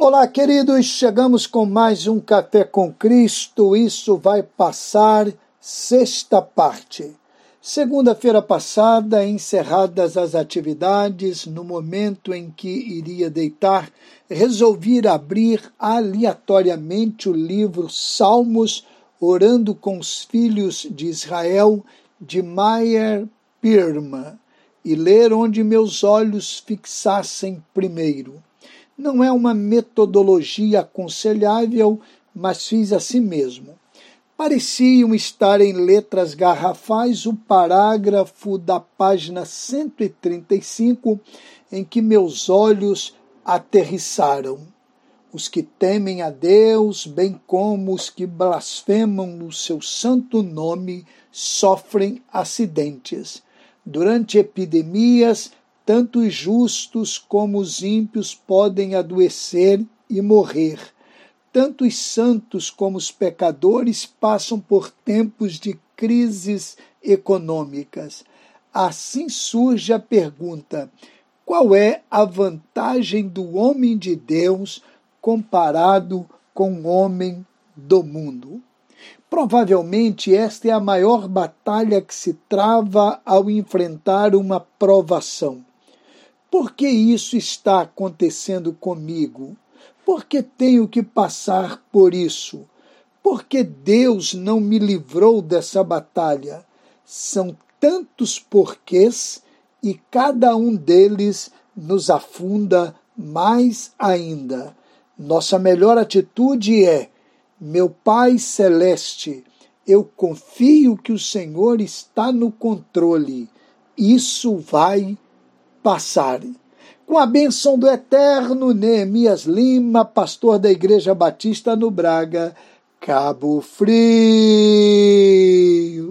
Olá, queridos, chegamos com mais um Café com Cristo. Isso vai passar sexta parte. Segunda-feira passada, encerradas as atividades, no momento em que iria deitar, resolvi abrir aleatoriamente o livro Salmos, orando com os filhos de Israel, de Meyer Pirma, e ler onde meus olhos fixassem primeiro. Não é uma metodologia aconselhável, mas fiz assim mesmo. Pareciam estar em letras garrafais o parágrafo da página 135 em que meus olhos aterrissaram. Os que temem a Deus, bem como os que blasfemam no seu santo nome, sofrem acidentes. Durante epidemias, tanto os justos como os ímpios podem adoecer e morrer. Tanto os santos como os pecadores passam por tempos de crises econômicas. Assim surge a pergunta: qual é a vantagem do homem de Deus comparado com o homem do mundo? Provavelmente esta é a maior batalha que se trava ao enfrentar uma provação. Por que isso está acontecendo comigo? Por que tenho que passar por isso? Por que Deus não me livrou dessa batalha? São tantos porquês e cada um deles nos afunda mais ainda. Nossa melhor atitude é: meu Pai Celeste, eu confio que o Senhor está no controle. Isso vai passar. Com a benção do eterno Neemias Lima, pastor da Igreja Batista no Braga, Cabo Frio.